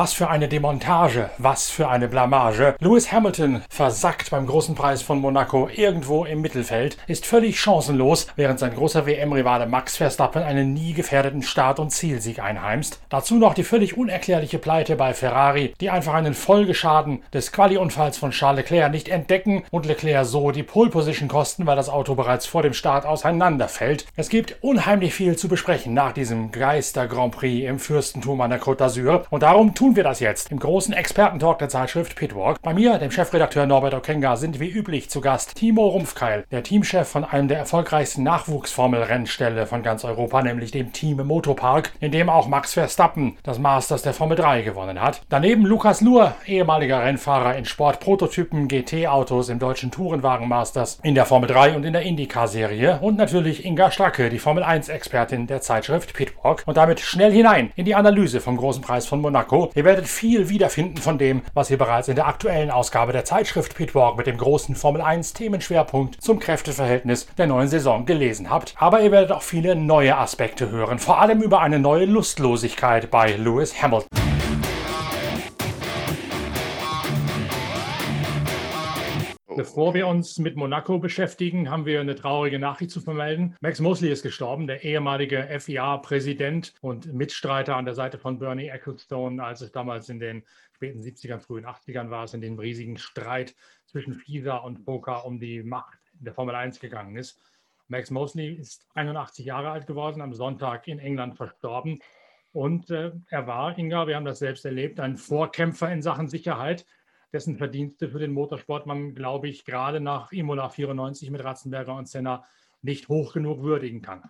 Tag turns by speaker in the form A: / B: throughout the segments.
A: Was für eine Demontage, was für eine Blamage. Lewis Hamilton versackt beim großen Preis von Monaco irgendwo im Mittelfeld, ist völlig chancenlos, während sein großer WM-Rivale Max Verstappen einen nie gefährdeten Start- und Zielsieg einheimst. Dazu noch die völlig unerklärliche Pleite bei Ferrari, die einfach einen Folgeschaden des Quali-Unfalls von Charles Leclerc nicht entdecken und Leclerc so die Pole-Position kosten, weil das Auto bereits vor dem Start auseinanderfällt. Es gibt unheimlich viel zu besprechen nach diesem Geister-Grand Prix im Fürstentum an der Côte d'Azur und darum tun wir das jetzt im großen Expertentalk der Zeitschrift Pitwalk. Bei mir, dem Chefredakteur Norbert Okenga, sind wie üblich zu Gast Timo Rumpfkeil, der Teamchef von einem der erfolgreichsten Nachwuchsformel-Rennställe von ganz Europa, nämlich dem Team Motopark, in dem auch Max Verstappen das Masters der Formel 3 gewonnen hat. Daneben Lukas Luhr, ehemaliger Rennfahrer in Sportprototypen GT-Autos im deutschen Tourenwagen Masters, in der Formel 3 und in der IndyCar-Serie und natürlich Inga Stracke, die Formel 1-Expertin der Zeitschrift Pitwalk. Und damit schnell hinein in die Analyse vom Großen Preis von Monaco. Ihr werdet viel wiederfinden von dem, was ihr bereits in der aktuellen Ausgabe der Zeitschrift Pitwalk mit dem großen Formel 1 Themenschwerpunkt zum Kräfteverhältnis der neuen Saison gelesen habt. Aber ihr werdet auch viele neue Aspekte hören, vor allem über eine neue Lustlosigkeit bei Lewis Hamilton. Bevor wir uns mit Monaco beschäftigen, haben wir eine traurige Nachricht zu vermelden. Max Mosley ist gestorben, der ehemalige FIA-Präsident und Mitstreiter an der Seite von Bernie Ecclestone, als es damals in den späten 70ern, frühen 80ern war, es in den riesigen Streit zwischen FISA und Boca um die Macht in der Formel 1 gegangen ist. Max Mosley ist 81 Jahre alt geworden, am Sonntag in England verstorben. Und äh, er war, Inga, wir haben das selbst erlebt, ein Vorkämpfer in Sachen Sicherheit dessen Verdienste für den Motorsport man, glaube ich, gerade nach Imola 94 mit Ratzenberger und Senna nicht hoch genug würdigen kann.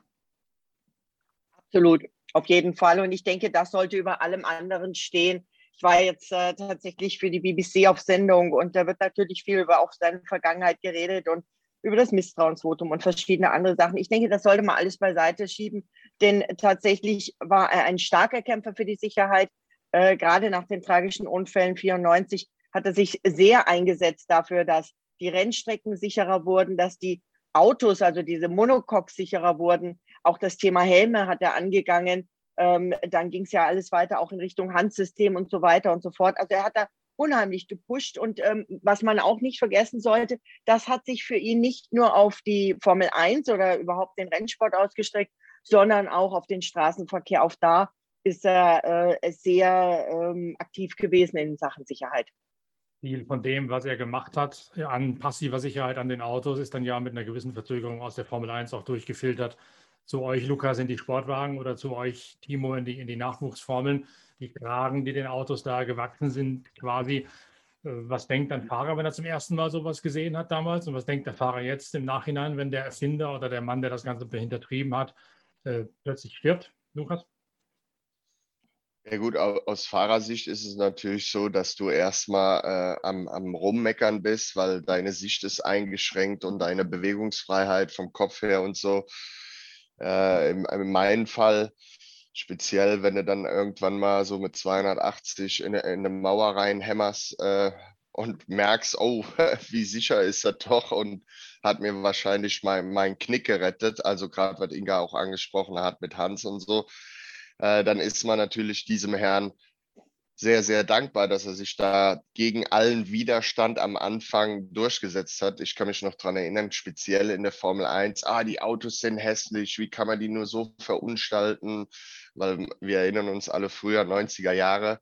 B: Absolut, auf jeden Fall. Und ich denke, das sollte über allem anderen stehen. Ich war jetzt äh, tatsächlich für die BBC auf Sendung und da wird natürlich viel über auch seine Vergangenheit geredet und über das Misstrauensvotum und verschiedene andere Sachen. Ich denke, das sollte man alles beiseite schieben, denn tatsächlich war er ein starker Kämpfer für die Sicherheit. Äh, gerade nach den tragischen Unfällen 94 hat er sich sehr eingesetzt dafür, dass die Rennstrecken sicherer wurden, dass die Autos, also diese Monocoques sicherer wurden. Auch das Thema Helme hat er angegangen. Ähm, dann ging es ja alles weiter auch in Richtung Handsystem und so weiter und so fort. Also er hat da unheimlich gepusht. Und ähm, was man auch nicht vergessen sollte, das hat sich für ihn nicht nur auf die Formel 1 oder überhaupt den Rennsport ausgestreckt, sondern auch auf den Straßenverkehr. Auch da ist er äh, sehr ähm, aktiv gewesen in Sachen Sicherheit
A: viel von dem, was er gemacht hat, an passiver Sicherheit an den Autos, ist dann ja mit einer gewissen Verzögerung aus der Formel 1 auch durchgefiltert zu euch, Lukas, in die Sportwagen oder zu euch, Timo, in die, in die Nachwuchsformeln. Die Kragen, die den Autos da gewachsen sind, quasi. Äh, was denkt ein Fahrer, wenn er zum ersten Mal sowas gesehen hat damals? Und was denkt der Fahrer jetzt im Nachhinein, wenn der Erfinder oder der Mann, der das Ganze hintertrieben hat, äh, plötzlich stirbt? Lukas?
C: Ja gut, aus Fahrersicht ist es natürlich so, dass du erstmal äh, am, am Rummeckern bist, weil deine Sicht ist eingeschränkt und deine Bewegungsfreiheit vom Kopf her und so. Äh, in, in meinem Fall, speziell wenn du dann irgendwann mal so mit 280 in, in eine Mauer reinhämmerst äh, und merkst, oh, wie sicher ist er doch und hat mir wahrscheinlich mein, mein Knick gerettet. Also gerade, was Inga auch angesprochen hat mit Hans und so äh, dann ist man natürlich diesem Herrn sehr, sehr dankbar, dass er sich da gegen allen Widerstand am Anfang durchgesetzt hat. Ich kann mich noch daran erinnern, speziell in der Formel 1, ah, die Autos sind hässlich, wie kann man die nur so verunstalten? Weil wir erinnern uns alle früher, 90er Jahre,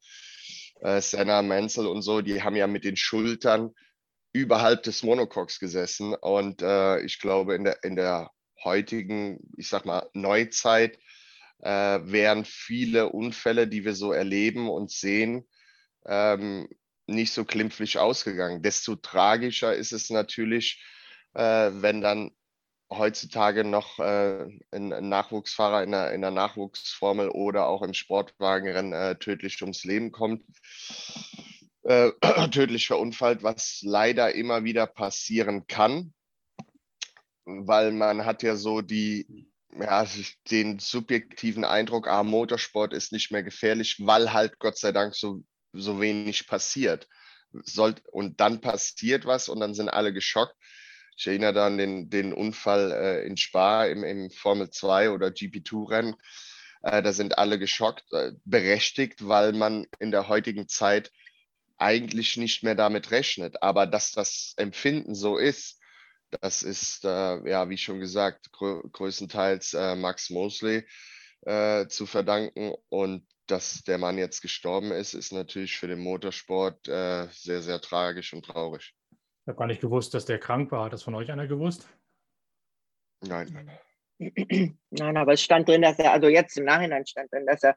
C: äh, Senna, Menzel und so, die haben ja mit den Schultern überhalb des Monocoques gesessen. Und äh, ich glaube, in der, in der heutigen, ich sag mal, Neuzeit äh, wären viele Unfälle, die wir so erleben und sehen, ähm, nicht so klimpflich ausgegangen. Desto tragischer ist es natürlich, äh, wenn dann heutzutage noch äh, ein, Nachwuchsfahrer in der, in der Nachwuchsformel oder auch im Sportwagenrennen äh, tödlich ums Leben kommt. Äh, tödlich verunfallt, was leider immer wieder passieren kann, weil man hat ja so die, ja, den subjektiven Eindruck, ah, Motorsport ist nicht mehr gefährlich, weil halt Gott sei Dank so, so wenig passiert. Sollt, und dann passiert was und dann sind alle geschockt. Ich erinnere da an den, den Unfall äh, in Spa im, im Formel 2 oder GP2-Rennen. Äh, da sind alle geschockt, äh, berechtigt, weil man in der heutigen Zeit eigentlich nicht mehr damit rechnet. Aber dass das Empfinden so ist, das ist, äh, ja, wie schon gesagt, grö größtenteils äh, Max Mosley äh, zu verdanken. Und dass der Mann jetzt gestorben ist, ist natürlich für den Motorsport äh, sehr, sehr tragisch und traurig.
A: Ich habe gar nicht gewusst, dass der krank war. Hat das von euch einer gewusst?
C: Nein.
B: Nein, aber es stand drin, dass er, also jetzt im Nachhinein stand drin, dass er,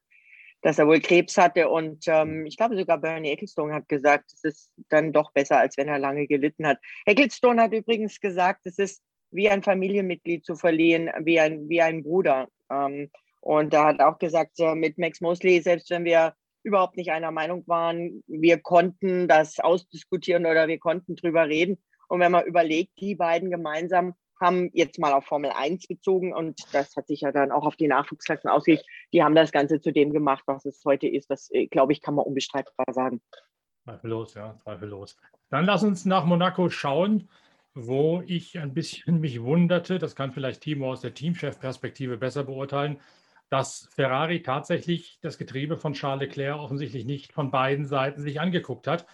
B: dass er wohl Krebs hatte. Und ähm, ich glaube sogar Bernie Ecclestone hat gesagt, es ist dann doch besser, als wenn er lange gelitten hat. Ecclestone hat übrigens gesagt, es ist wie ein Familienmitglied zu verlieren, wie ein, wie ein Bruder. Ähm, und er hat auch gesagt, äh, mit Max Mosley, selbst wenn wir überhaupt nicht einer Meinung waren, wir konnten das ausdiskutieren oder wir konnten drüber reden. Und wenn man überlegt, die beiden gemeinsam haben jetzt mal auf Formel 1 bezogen und das hat sich ja dann auch auf die Nachwuchsklassen ausgelegt. Die haben das Ganze zu dem gemacht, was es heute ist. Das, äh, glaube ich, kann man unbestreitbar sagen.
A: Zweifellos, ja, zweifellos. Dann lass uns nach Monaco schauen, wo ich ein bisschen mich wunderte. Das kann vielleicht Timo aus der Teamchef-Perspektive besser beurteilen dass Ferrari tatsächlich das Getriebe von Charles Leclerc offensichtlich nicht von beiden Seiten sich angeguckt hat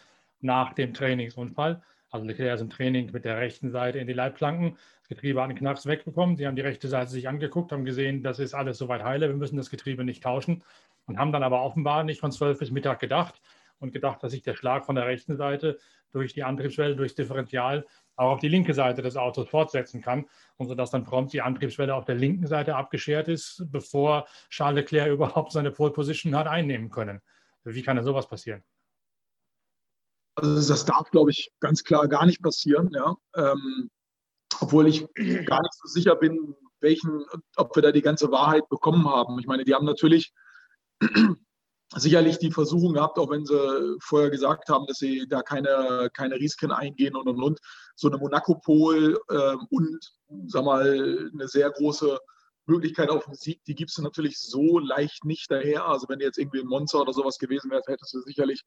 A: nach dem Trainingsunfall. Also Leclerc ist im Training mit der rechten Seite in die Leitplanken. Das Getriebe hat einen Knacks wegbekommen. Sie haben die rechte Seite sich angeguckt, haben gesehen, das ist alles soweit heile, wir müssen das Getriebe nicht tauschen und haben dann aber offenbar nicht von 12 bis Mittag gedacht und gedacht, dass sich der Schlag von der rechten Seite durch die Antriebswelle, durchs Differential auch auf die linke Seite des Autos fortsetzen kann und sodass dann prompt die Antriebswelle auf der linken Seite abgeschert ist, bevor Charles Leclerc überhaupt seine Pole Position hat einnehmen können. Wie kann denn sowas passieren?
D: Also das darf, glaube ich, ganz klar gar nicht passieren, ja. Ähm, obwohl ich gar nicht so sicher bin, welchen, ob wir da die ganze Wahrheit bekommen haben. Ich meine, die haben natürlich sicherlich die Versuchung gehabt, auch wenn sie vorher gesagt haben, dass sie da keine, keine Risiken eingehen und und und. So eine Monaco-Pol äh, und, sag mal, eine sehr große Möglichkeit auf den Sieg, die gibst du natürlich so leicht nicht daher. Also wenn du jetzt irgendwie ein Monster oder sowas gewesen wärst, hättest du sicherlich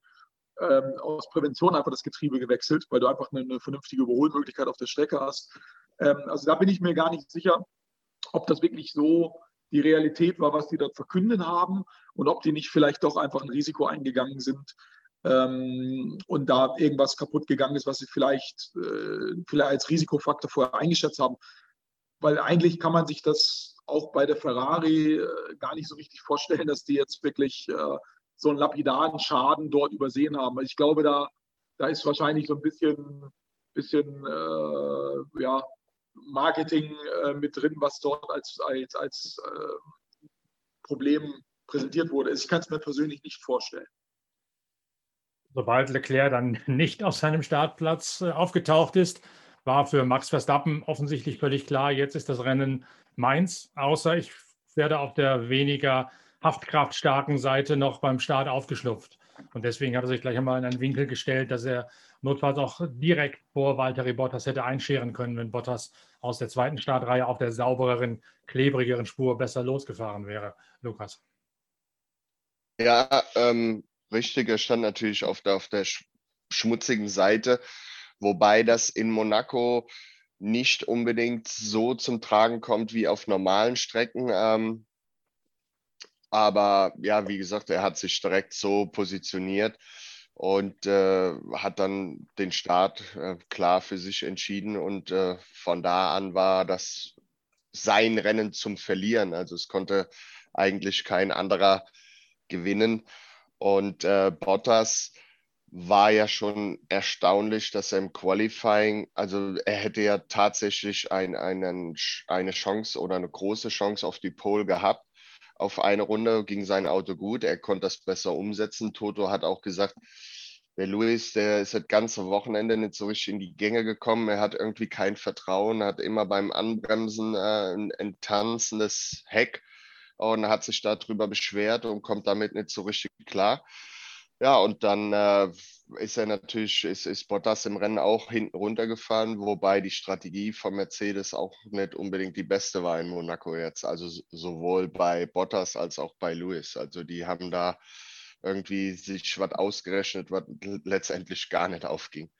D: ähm, aus Prävention einfach das Getriebe gewechselt, weil du einfach eine, eine vernünftige Überholmöglichkeit auf der Strecke hast. Ähm, also da bin ich mir gar nicht sicher, ob das wirklich so die Realität war, was die dort verkündet haben und ob die nicht vielleicht doch einfach ein Risiko eingegangen sind ähm, und da irgendwas kaputt gegangen ist, was sie vielleicht, äh, vielleicht als Risikofaktor vorher eingeschätzt haben. Weil eigentlich kann man sich das auch bei der Ferrari äh, gar nicht so richtig vorstellen, dass die jetzt wirklich äh, so einen lapidaren Schaden dort übersehen haben. Ich glaube, da, da ist wahrscheinlich so ein bisschen, bisschen äh, ja, Marketing äh, mit drin, was dort als, als, als äh, Problem präsentiert wurde. Ich kann es mir persönlich nicht vorstellen.
A: Sobald Leclerc dann nicht auf seinem Startplatz äh, aufgetaucht ist, war für Max Verstappen offensichtlich völlig klar, jetzt ist das Rennen meins, außer ich werde auf der weniger haftkraftstarken Seite noch beim Start aufgeschlupft. Und deswegen hat er sich gleich einmal in einen Winkel gestellt, dass er notfalls auch direkt vor Valtteri Bottas hätte einscheren können, wenn Bottas aus der zweiten Startreihe auf der saubereren, klebrigeren Spur besser losgefahren wäre. Lukas.
C: Ja, ähm, richtig. Er stand natürlich auf der, auf der schmutzigen Seite, wobei das in Monaco nicht unbedingt so zum Tragen kommt wie auf normalen Strecken. Ähm, aber ja, wie gesagt, er hat sich direkt so positioniert und äh, hat dann den Start äh, klar für sich entschieden. Und äh, von da an war das sein Rennen zum Verlieren. Also es konnte eigentlich kein anderer gewinnen. Und äh, Bottas war ja schon erstaunlich, dass er im Qualifying, also er hätte ja tatsächlich ein, einen, eine Chance oder eine große Chance auf die Pole gehabt auf eine Runde ging sein Auto gut. Er konnte das besser umsetzen. Toto hat auch gesagt, der Luis, der ist das ganze Wochenende nicht so richtig in die Gänge gekommen. Er hat irgendwie kein Vertrauen, hat immer beim Anbremsen äh, ein, ein tanzendes Heck und hat sich darüber beschwert und kommt damit nicht so richtig klar. Ja, und dann äh, ist er natürlich, ist, ist Bottas im Rennen auch hinten runtergefahren, wobei die Strategie von Mercedes auch nicht unbedingt die beste war in Monaco jetzt. Also sowohl bei Bottas als auch bei Lewis. Also die haben da irgendwie sich was ausgerechnet, was letztendlich gar nicht aufging.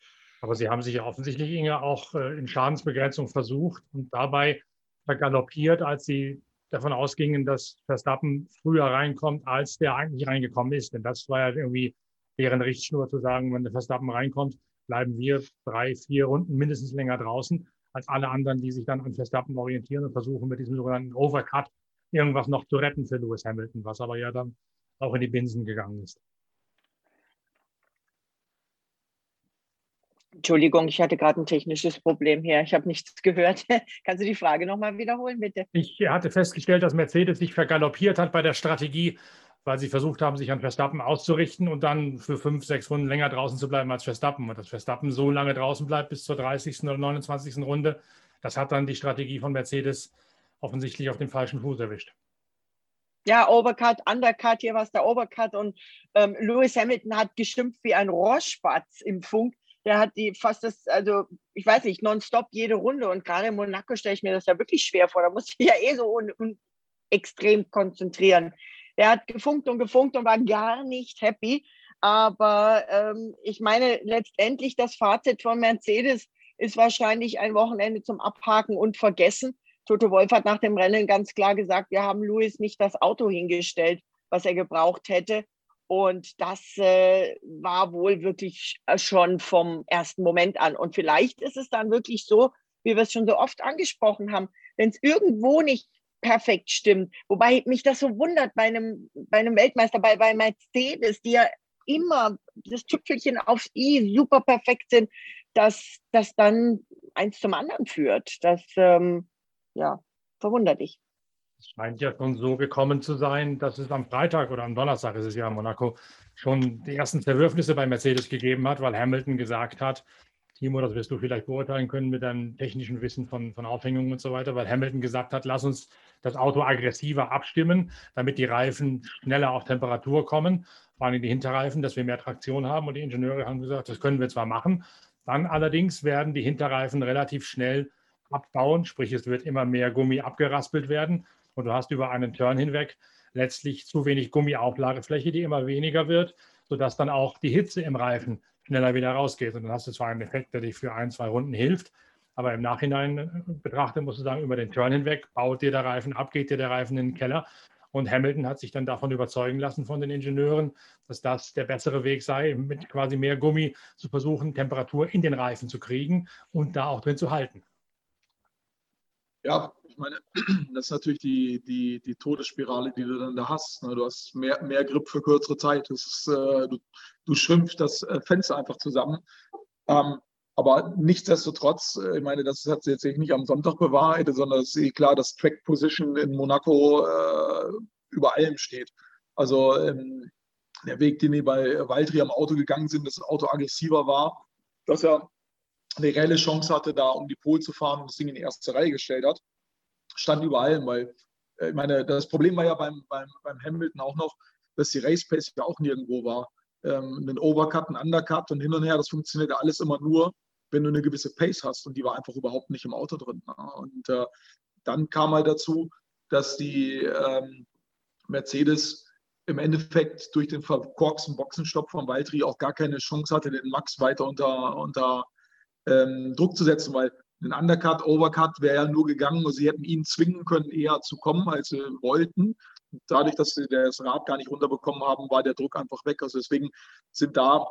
A: Aber sie haben sich ja offensichtlich, auch äh, in Schadensbegrenzung versucht und dabei vergaloppiert, als sie davon ausgingen, dass Verstappen früher reinkommt, als der eigentlich reingekommen ist. Denn das war ja irgendwie deren Richtschnur zu sagen, wenn der Verstappen reinkommt, bleiben wir drei, vier Runden mindestens länger draußen als alle anderen, die sich dann an Verstappen orientieren und versuchen mit diesem sogenannten Overcut irgendwas noch zu retten für Lewis Hamilton, was aber ja dann auch in die Binsen gegangen ist.
B: Entschuldigung, ich hatte gerade ein technisches Problem hier. Ich habe nichts gehört. Kannst du die Frage nochmal wiederholen, bitte?
A: Ich hatte festgestellt, dass Mercedes sich vergaloppiert hat bei der Strategie, weil sie versucht haben, sich an Verstappen auszurichten und dann für fünf, sechs Runden länger draußen zu bleiben als Verstappen. Und dass Verstappen so lange draußen bleibt bis zur 30. oder 29. Runde, das hat dann die Strategie von Mercedes offensichtlich auf den falschen Fuß erwischt.
B: Ja, Overcut, Undercut, hier war es der Overcut und ähm, Lewis Hamilton hat geschimpft wie ein Rohrspatz im Funk. Der hat die fast das, also ich weiß nicht, nonstop jede Runde und gerade in Monaco stelle ich mir das ja wirklich schwer vor. Da muss ich ja eh so un, un, extrem konzentrieren. Der hat gefunkt und gefunkt und war gar nicht happy. Aber ähm, ich meine, letztendlich das Fazit von Mercedes ist wahrscheinlich ein Wochenende zum Abhaken und Vergessen. Toto Wolf hat nach dem Rennen ganz klar gesagt, wir haben Louis nicht das Auto hingestellt, was er gebraucht hätte. Und das äh, war wohl wirklich schon vom ersten Moment an. Und vielleicht ist es dann wirklich so, wie wir es schon so oft angesprochen haben, wenn es irgendwo nicht perfekt stimmt. Wobei mich das so wundert bei einem, bei einem Weltmeister, bei, bei Mercedes, die ja immer das Tüpfelchen aufs I super perfekt sind, dass das dann eins zum anderen führt. Das ähm, ja, verwundert dich.
A: Es scheint ja schon so gekommen zu sein, dass es am Freitag oder am Donnerstag ist es ja in Monaco schon die ersten Zerwürfnisse bei Mercedes gegeben hat, weil Hamilton gesagt hat, Timo, das wirst du vielleicht beurteilen können mit deinem technischen Wissen von, von Aufhängungen und so weiter, weil Hamilton gesagt hat, lass uns das Auto aggressiver abstimmen, damit die Reifen schneller auf Temperatur kommen, vor allem die Hinterreifen, dass wir mehr Traktion haben. Und die Ingenieure haben gesagt, das können wir zwar machen, dann allerdings werden die Hinterreifen relativ schnell abbauen, sprich es wird immer mehr Gummi abgeraspelt werden und du hast über einen Turn hinweg letztlich zu wenig Gummiauflagefläche, die immer weniger wird, sodass dann auch die Hitze im Reifen schneller wieder rausgeht. Und dann hast du zwar einen Effekt, der dich für ein, zwei Runden hilft, aber im Nachhinein äh, betrachtet musst du sagen, über den Turn hinweg baut dir der Reifen ab, geht dir der Reifen in den Keller. Und Hamilton hat sich dann davon überzeugen lassen von den Ingenieuren, dass das der bessere Weg sei, mit quasi mehr Gummi zu versuchen, Temperatur in den Reifen zu kriegen und da auch drin zu halten.
D: Ja, ich meine, das ist natürlich die, die, die Todesspirale, die du dann da hast. Ne? Du hast mehr, mehr Grip für kürzere Zeit. Ist, äh, du, du schrumpfst das äh, Fenster einfach zusammen. Ähm, aber nichtsdestotrotz, äh, ich meine, das hat sich jetzt nicht am Sonntag bewahrheitet, sondern es ist eh klar, dass Track Position in Monaco äh, über allem steht. Also ähm, der Weg, den die bei Valtteri am Auto gegangen sind, dass das Auto aggressiver war, dass er eine reelle Chance hatte, da um die Pole zu fahren und das Ding in die erste Reihe gestellt hat, stand über allem, weil äh, ich meine, das Problem war ja beim, beim, beim Hamilton auch noch, dass die Race Pace ja auch nirgendwo war. Ähm, ein Overcut, ein Undercut und hin und her, das funktioniert ja alles immer nur, wenn du eine gewisse Pace hast und die war einfach überhaupt nicht im Auto drin. Und äh, dann kam halt dazu, dass die ähm, Mercedes im Endeffekt durch den verkorksten Boxenstopp von Valtteri auch gar keine Chance hatte, den Max weiter unter, unter ähm, Druck zu setzen, weil ein Undercut, Overcut wäre ja nur gegangen und sie hätten ihn zwingen können, eher zu kommen, als sie wollten. Dadurch, dass sie das Rad gar nicht runterbekommen haben, war der Druck einfach weg. Also deswegen sind da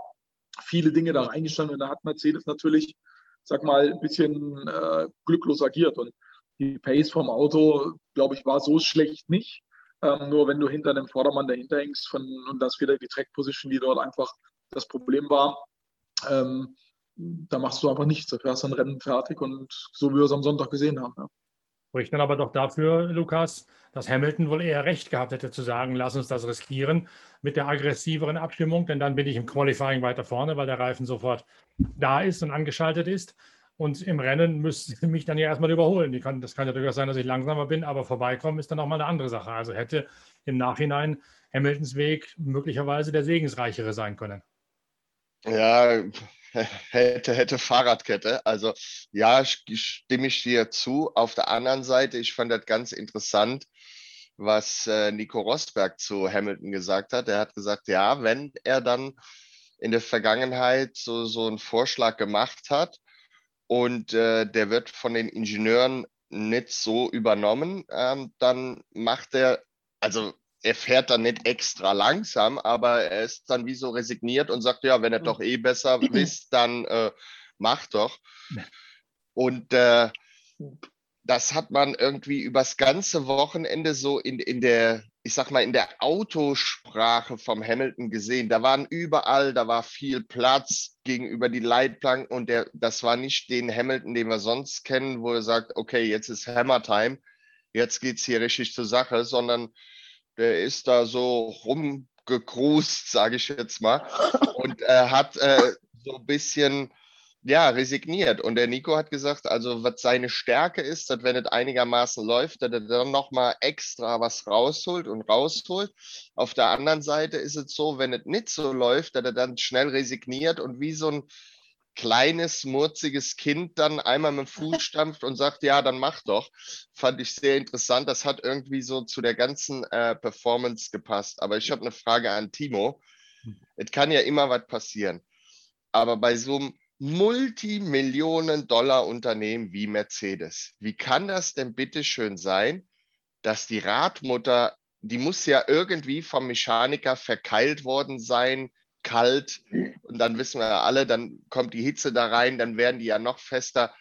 D: viele Dinge da reingestanden und da hat Mercedes natürlich, sag mal, ein bisschen äh, glücklos agiert. Und die Pace vom Auto, glaube ich, war so schlecht nicht. Ähm, nur wenn du hinter einem Vordermann dahinter hängst von, und das wieder die Track Position, die dort einfach das Problem war, ähm, da machst du einfach nichts. Da fährst du ein Rennen fertig und so wie wir es am Sonntag gesehen haben. Ja.
A: Spricht dann aber doch dafür, Lukas, dass Hamilton wohl eher recht gehabt hätte zu sagen, lass uns das riskieren mit der aggressiveren Abstimmung, denn dann bin ich im Qualifying weiter vorne, weil der Reifen sofort da ist und angeschaltet ist. Und im Rennen müsste mich dann ja erstmal überholen. Kann, das kann ja durchaus sein, dass ich langsamer bin, aber vorbeikommen ist dann auch mal eine andere Sache. Also hätte im Nachhinein Hamiltons Weg möglicherweise der segensreichere sein können.
C: Ja, hätte, hätte Fahrradkette. Also ja, stimme ich dir zu. Auf der anderen Seite, ich fand das ganz interessant, was äh, Nico Rosberg zu Hamilton gesagt hat. Er hat gesagt, ja, wenn er dann in der Vergangenheit so, so einen Vorschlag gemacht hat und äh, der wird von den Ingenieuren nicht so übernommen. Ähm, dann macht er, also er fährt dann nicht extra langsam, aber er ist dann wie so resigniert und sagt, ja, wenn er doch eh besser wisst, dann äh, mach doch. Und äh, das hat man irgendwie übers ganze Wochenende so in, in der, ich sag mal, in der Autosprache vom Hamilton gesehen. Da waren überall, da war viel Platz gegenüber die Leitplanken und der, das war nicht den Hamilton, den wir sonst kennen, wo er sagt, okay, jetzt ist Hammer Time, jetzt geht es hier richtig zur Sache, sondern der ist da so rumgekrust, sage ich jetzt mal, und äh, hat äh, so ein bisschen ja, resigniert. Und der Nico hat gesagt, also was seine Stärke ist, dass wenn es einigermaßen läuft, dass er dann nochmal extra was rausholt und rausholt. Auf der anderen Seite ist es so, wenn es nicht so läuft, dass er dann schnell resigniert und wie so ein kleines, murziges Kind dann einmal mit dem Fuß stampft und sagt, ja, dann mach doch. Fand ich sehr interessant. Das hat irgendwie so zu der ganzen äh, Performance gepasst. Aber ich habe eine Frage an Timo. Es kann ja immer was passieren. Aber bei so einem Multimillionen-Dollar-Unternehmen wie Mercedes. Wie kann das denn bitte schön sein, dass die Radmutter, die muss ja irgendwie vom Mechaniker verkeilt worden sein, kalt. Und dann wissen wir ja alle, dann kommt die Hitze da rein, dann werden die ja noch fester.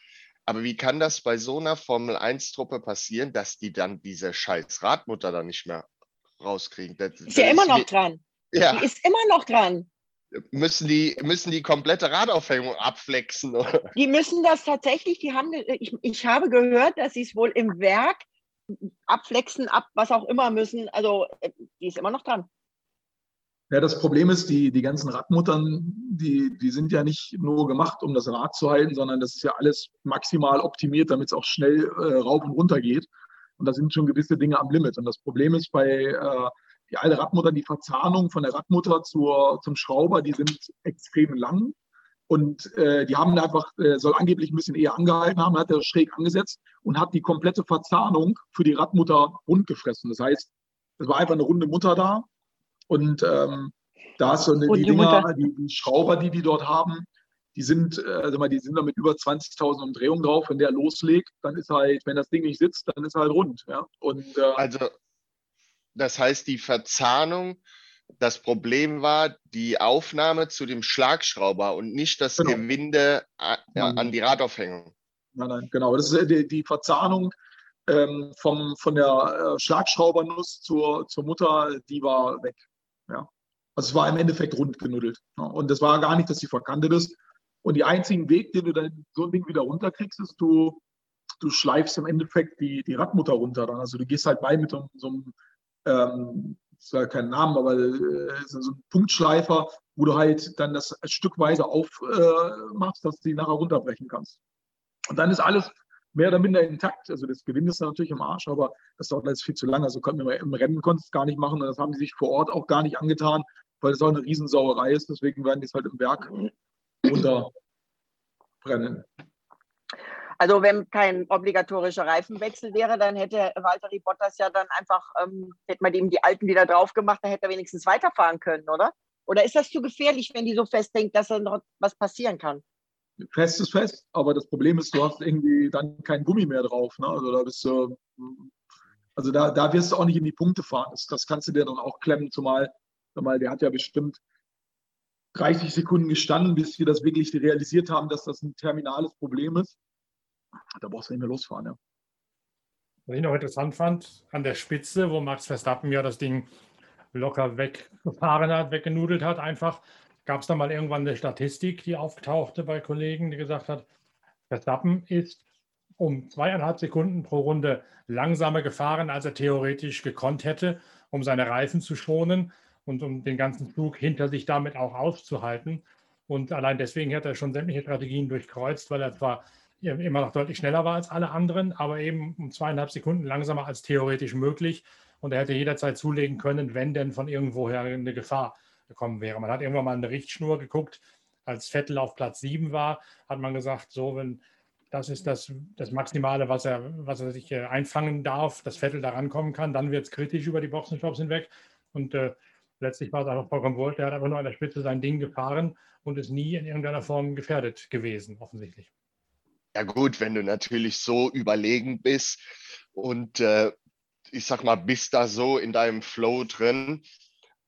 C: Aber wie kann das bei so einer Formel-1-Truppe passieren, dass die dann diese scheiß Radmutter dann nicht mehr rauskriegen?
B: Das, ist ja immer noch dran. Ja. Die ist immer noch dran
C: müssen die, müssen die komplette Radaufhängung abflexen? Oder?
B: Die müssen das tatsächlich, die haben, ich, ich habe gehört, dass sie es wohl im Werk abflexen, ab was auch immer müssen. Also äh, die ist immer noch dran.
D: Ja, das Problem ist, die, die ganzen Radmuttern, die, die sind ja nicht nur gemacht, um das Rad zu halten, sondern das ist ja alles maximal optimiert, damit es auch schnell äh, rauf und runter geht. Und da sind schon gewisse Dinge am Limit. Und das Problem ist bei äh, die alte Radmutter, die Verzahnung von der Radmutter zur, zum Schrauber, die sind extrem lang. Und äh, die haben einfach, äh, soll angeblich ein bisschen eher angehalten haben, hat er schräg angesetzt und hat die komplette Verzahnung für die Radmutter rund gefressen. Das heißt, es war einfach eine runde Mutter da. Und ähm, da ist so eine, die, die Dinger, die, die, Schrauber, die die dort haben, die sind, äh, also mal, die sind da mit über 20.000 Umdrehungen drauf. Wenn der loslegt, dann ist halt, wenn das Ding nicht sitzt, dann ist er halt rund. Ja?
C: Und, äh, also das heißt, die Verzahnung, das Problem war die Aufnahme zu dem Schlagschrauber und nicht das genau. Gewinde äh, an die Radaufhängung.
D: Nein, nein, genau. Das ist äh, die, die Verzahnung ähm, vom, von der Schlagschraubernuss zur, zur Mutter, die war weg. Ja. Also es war im Endeffekt rund genuddelt. Ja. Und das war gar nicht, dass sie verkantet ist. Und die einzigen Weg, den du dann so ein Ding wieder runterkriegst, ist, du, du schleifst im Endeffekt die, die Radmutter runter. Dann. Also du gehst halt bei mit so, so einem ähm, ist ja kein Name, aber äh, so ein Punktschleifer, wo du halt dann das stückweise aufmachst, äh, dass du die nachher runterbrechen kannst. Und dann ist alles mehr oder minder intakt. Also das Gewinn ist natürlich im Arsch, aber das dauert alles viel zu lange. Also konnten wir im Rennen konnten es gar nicht machen und das haben die sich vor Ort auch gar nicht angetan, weil es auch eine Riesensauerei ist. Deswegen werden die es halt im Werk runterbrennen.
B: Also wenn kein obligatorischer Reifenwechsel wäre, dann hätte Walter Bottas ja dann einfach, ähm, hätte man ihm die alten wieder drauf gemacht, dann hätte er wenigstens weiterfahren können, oder? Oder ist das zu gefährlich, wenn die so festhängt, dass da noch was passieren kann?
D: Fest ist fest, aber das Problem ist, du hast irgendwie dann kein Gummi mehr drauf. Ne? Also da bist du, also da, da wirst du auch nicht in die Punkte fahren. Das, das kannst du dir dann auch klemmen, zumal, zumal der hat ja bestimmt 30 Sekunden gestanden, bis wir das wirklich realisiert haben, dass das ein terminales Problem ist da brauchst du nicht mehr losfahren. Ja.
A: Was ich noch interessant fand, an der Spitze, wo Max Verstappen ja das Ding locker weggefahren hat, weggenudelt hat, einfach, gab es da mal irgendwann eine Statistik, die auftauchte bei Kollegen, die gesagt hat, Verstappen ist um zweieinhalb Sekunden pro Runde langsamer gefahren, als er theoretisch gekonnt hätte, um seine Reifen zu schonen und um den ganzen Flug hinter sich damit auch auszuhalten. Und allein deswegen hat er schon sämtliche Strategien durchkreuzt, weil er zwar immer noch deutlich schneller war als alle anderen, aber eben um zweieinhalb Sekunden langsamer als theoretisch möglich. Und er hätte jederzeit zulegen können, wenn denn von irgendwoher eine Gefahr gekommen wäre. Man hat irgendwann mal eine Richtschnur geguckt, als Vettel auf Platz 7 war, hat man gesagt, so, wenn das ist das, das Maximale, was er, was er sich äh, einfangen darf, dass Vettel da rankommen kann, dann wird es kritisch über die Boxenstops hinweg. Und äh, letztlich war es einfach vollkommen wohl. Der hat einfach nur an der Spitze sein Ding gefahren und ist nie in irgendeiner Form gefährdet gewesen, offensichtlich.
C: Ja gut, wenn du natürlich so überlegen bist und äh, ich sag mal, bist da so in deinem Flow drin,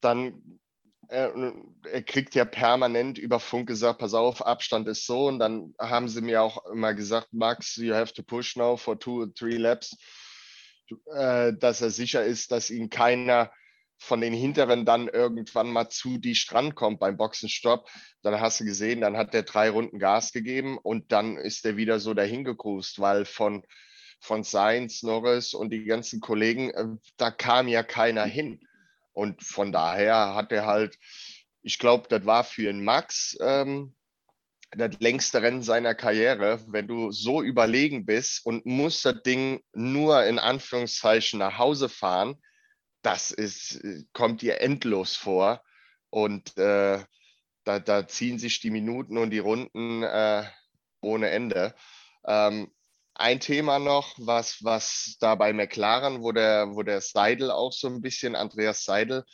C: dann er, äh, er, kriegt ja permanent über Funk gesagt, pass auf, Abstand ist so. Und dann haben sie mir auch immer gesagt, Max, you have to push now for two or three laps, äh, dass er sicher ist, dass ihn keiner von den Hinteren dann irgendwann mal zu die Strand kommt beim Boxenstopp. Dann hast du gesehen, dann hat der drei Runden Gas gegeben und dann ist er wieder so dahin gegrust, weil von, von Sainz, Norris und die ganzen Kollegen, äh, da kam ja keiner hin. Und von daher hat er halt, ich glaube, das war für einen Max ähm, das längste Rennen seiner Karriere, wenn du so überlegen bist und musst das Ding nur in Anführungszeichen nach Hause fahren, das ist, kommt dir endlos vor. Und äh, da, da, ziehen sich die Minuten und die Runden äh, ohne Ende. Ähm, ein Thema noch, was, was da bei McLaren, wo der, wo der Seidel auch so ein bisschen, Andreas Seidel,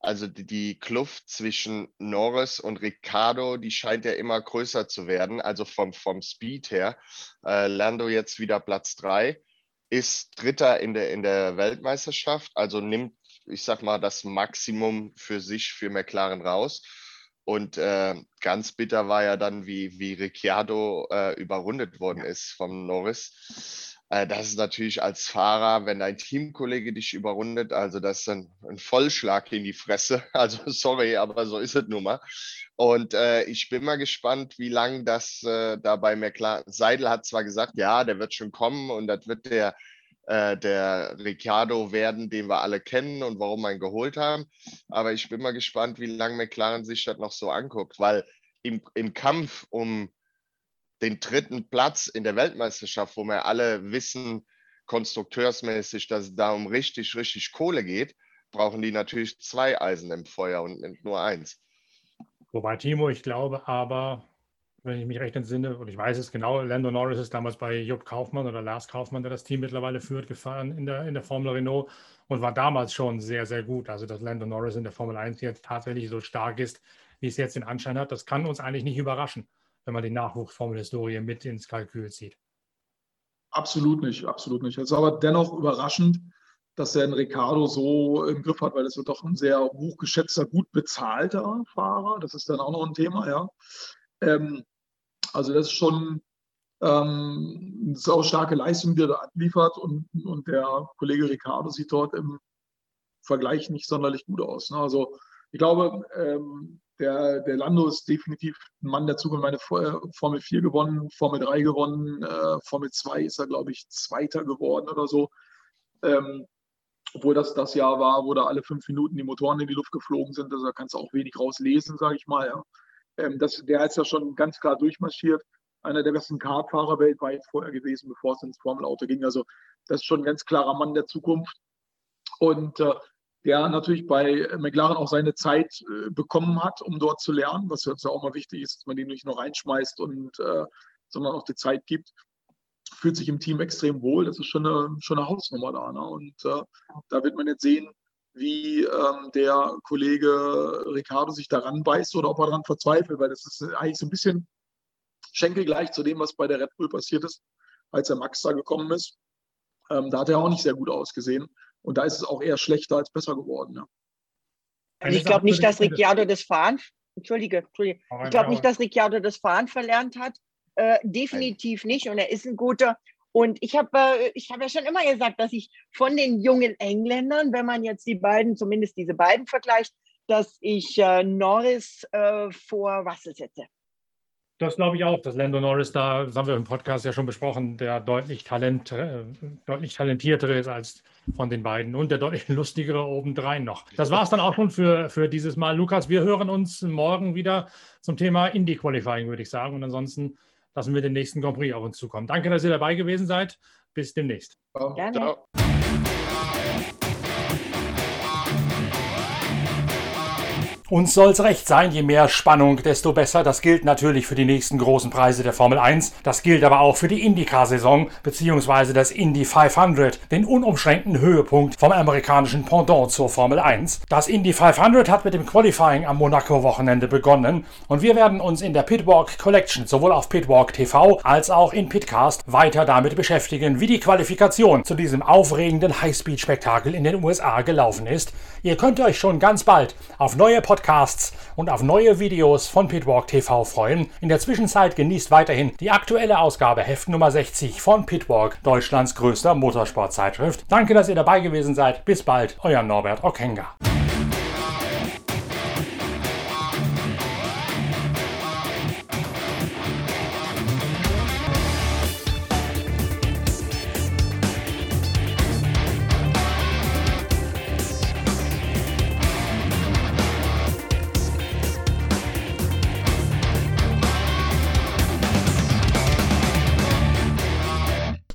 C: also die, die Kluft zwischen Norris und Ricciardo, die scheint ja immer größer zu werden, also vom, vom Speed her. Äh, Lando jetzt wieder Platz drei, ist Dritter in der, in der Weltmeisterschaft, also nimmt, ich sag mal, das Maximum für sich, für McLaren raus. Und äh, ganz bitter war ja dann, wie, wie Ricciardo äh, überrundet worden ist vom Norris. Äh, das ist natürlich als Fahrer, wenn dein Teamkollege dich überrundet, also das ist ein, ein Vollschlag in die Fresse. Also sorry, aber so ist es nun mal. Und äh, ich bin mal gespannt, wie lange das äh, dabei McLaren. Seidel hat zwar gesagt, ja, der wird schon kommen und das wird der äh, der Ricciardo werden, den wir alle kennen und warum wir ihn geholt haben. Aber ich bin mal gespannt, wie lange McLaren sich das noch so anguckt, weil im, im Kampf um den dritten Platz in der Weltmeisterschaft, wo wir alle wissen, konstrukteursmäßig, dass es da um richtig, richtig Kohle geht, brauchen die natürlich zwei Eisen im Feuer und nicht nur eins.
A: Wobei, Timo, ich glaube aber, wenn ich mich recht entsinne, und ich weiß es genau, Lando Norris ist damals bei Jupp Kaufmann oder Lars Kaufmann, der das Team mittlerweile führt, gefahren in der, in der Formel Renault und war damals schon sehr, sehr gut. Also, dass Lando Norris in der Formel 1 jetzt tatsächlich so stark ist, wie es jetzt den Anschein hat, das kann uns eigentlich nicht überraschen, wenn man die Nachwuchsformelhistorie mit ins Kalkül zieht.
D: Absolut nicht, absolut nicht. Es ist aber dennoch überraschend, dass er einen Ricardo so im Griff hat, weil das wird doch ein sehr hochgeschätzter, gut bezahlter Fahrer. Das ist dann auch noch ein Thema, ja. Ähm, also das ist schon ähm, eine sau starke Leistung, die er da abliefert und, und der Kollege Ricardo sieht dort im Vergleich nicht sonderlich gut aus. Ne? Also ich glaube, ähm, der, der Lando ist definitiv ein Mann der Zukunft. Meine Formel 4 gewonnen, Formel 3 gewonnen, äh, Formel 2 ist er, glaube ich, Zweiter geworden oder so. Ähm, obwohl das das Jahr war, wo da alle fünf Minuten die Motoren in die Luft geflogen sind. Also da kannst du auch wenig rauslesen, sage ich mal. Ja. Ähm, das, der ist ja schon ganz klar durchmarschiert. Einer der besten Kartfahrer weltweit vorher gewesen, bevor es ins Formelauto ging. Also das ist schon ein ganz klarer Mann der Zukunft. Und äh, der natürlich bei McLaren auch seine Zeit äh, bekommen hat, um dort zu lernen, was jetzt auch mal wichtig ist, dass man den nicht nur reinschmeißt und äh, sondern auch die Zeit gibt. Fühlt sich im Team extrem wohl. Das ist schon eine, schon eine Hausnummer da. Ne? Und äh, da wird man jetzt sehen, wie ähm, der Kollege Ricardo sich daran beißt oder ob er daran verzweifelt, weil das ist eigentlich so ein bisschen schenkelgleich zu dem, was bei der Red Bull passiert ist, als der Max da gekommen ist. Ähm, da hat er auch nicht sehr gut ausgesehen. Und da ist es auch eher schlechter als besser geworden. Ja.
B: Also ich glaube nicht, dass Ricciardo das Fahren, Entschuldige, Entschuldige. ich glaube nicht, dass Ricciardo das Fahren verlernt hat. Äh, definitiv nicht. Und er ist ein guter und ich habe äh, hab ja schon immer gesagt, dass ich von den jungen Engländern, wenn man jetzt die beiden, zumindest diese beiden vergleicht, dass ich äh, Norris äh, vor Russell setze.
A: Das glaube ich auch, dass Lando Norris da, das haben wir im Podcast ja schon besprochen, der deutlich, Talent, äh, deutlich talentiertere ist als von den beiden und der deutlich lustigere obendrein noch. Das war es dann auch schon für, für dieses Mal. Lukas, wir hören uns morgen wieder zum Thema Indie-Qualifying, würde ich sagen. Und ansonsten lassen wir den nächsten Grand Prix auf uns zukommen. Danke, dass ihr dabei gewesen seid. Bis demnächst.
B: Gerne. Ciao.
A: Uns soll's recht sein, je mehr Spannung, desto besser. Das gilt natürlich für die nächsten großen Preise der Formel 1. Das gilt aber auch für die IndyCar-Saison bzw. das Indy 500, den unumschränkten Höhepunkt vom amerikanischen Pendant zur Formel 1. Das Indy 500 hat mit dem Qualifying am Monaco-Wochenende begonnen und wir werden uns in der Pitwalk Collection sowohl auf Pitwalk TV als auch in Pitcast weiter damit beschäftigen, wie die Qualifikation zu diesem aufregenden Highspeed-Spektakel in den USA gelaufen ist. Ihr könnt euch schon ganz bald auf neue Podcasts und auf neue Videos von Pitwalk TV freuen. In der Zwischenzeit genießt weiterhin die aktuelle Ausgabe Heft Nummer 60 von Pitwalk, Deutschlands größter Motorsportzeitschrift. Danke, dass ihr dabei gewesen seid. Bis bald, euer Norbert Okenga.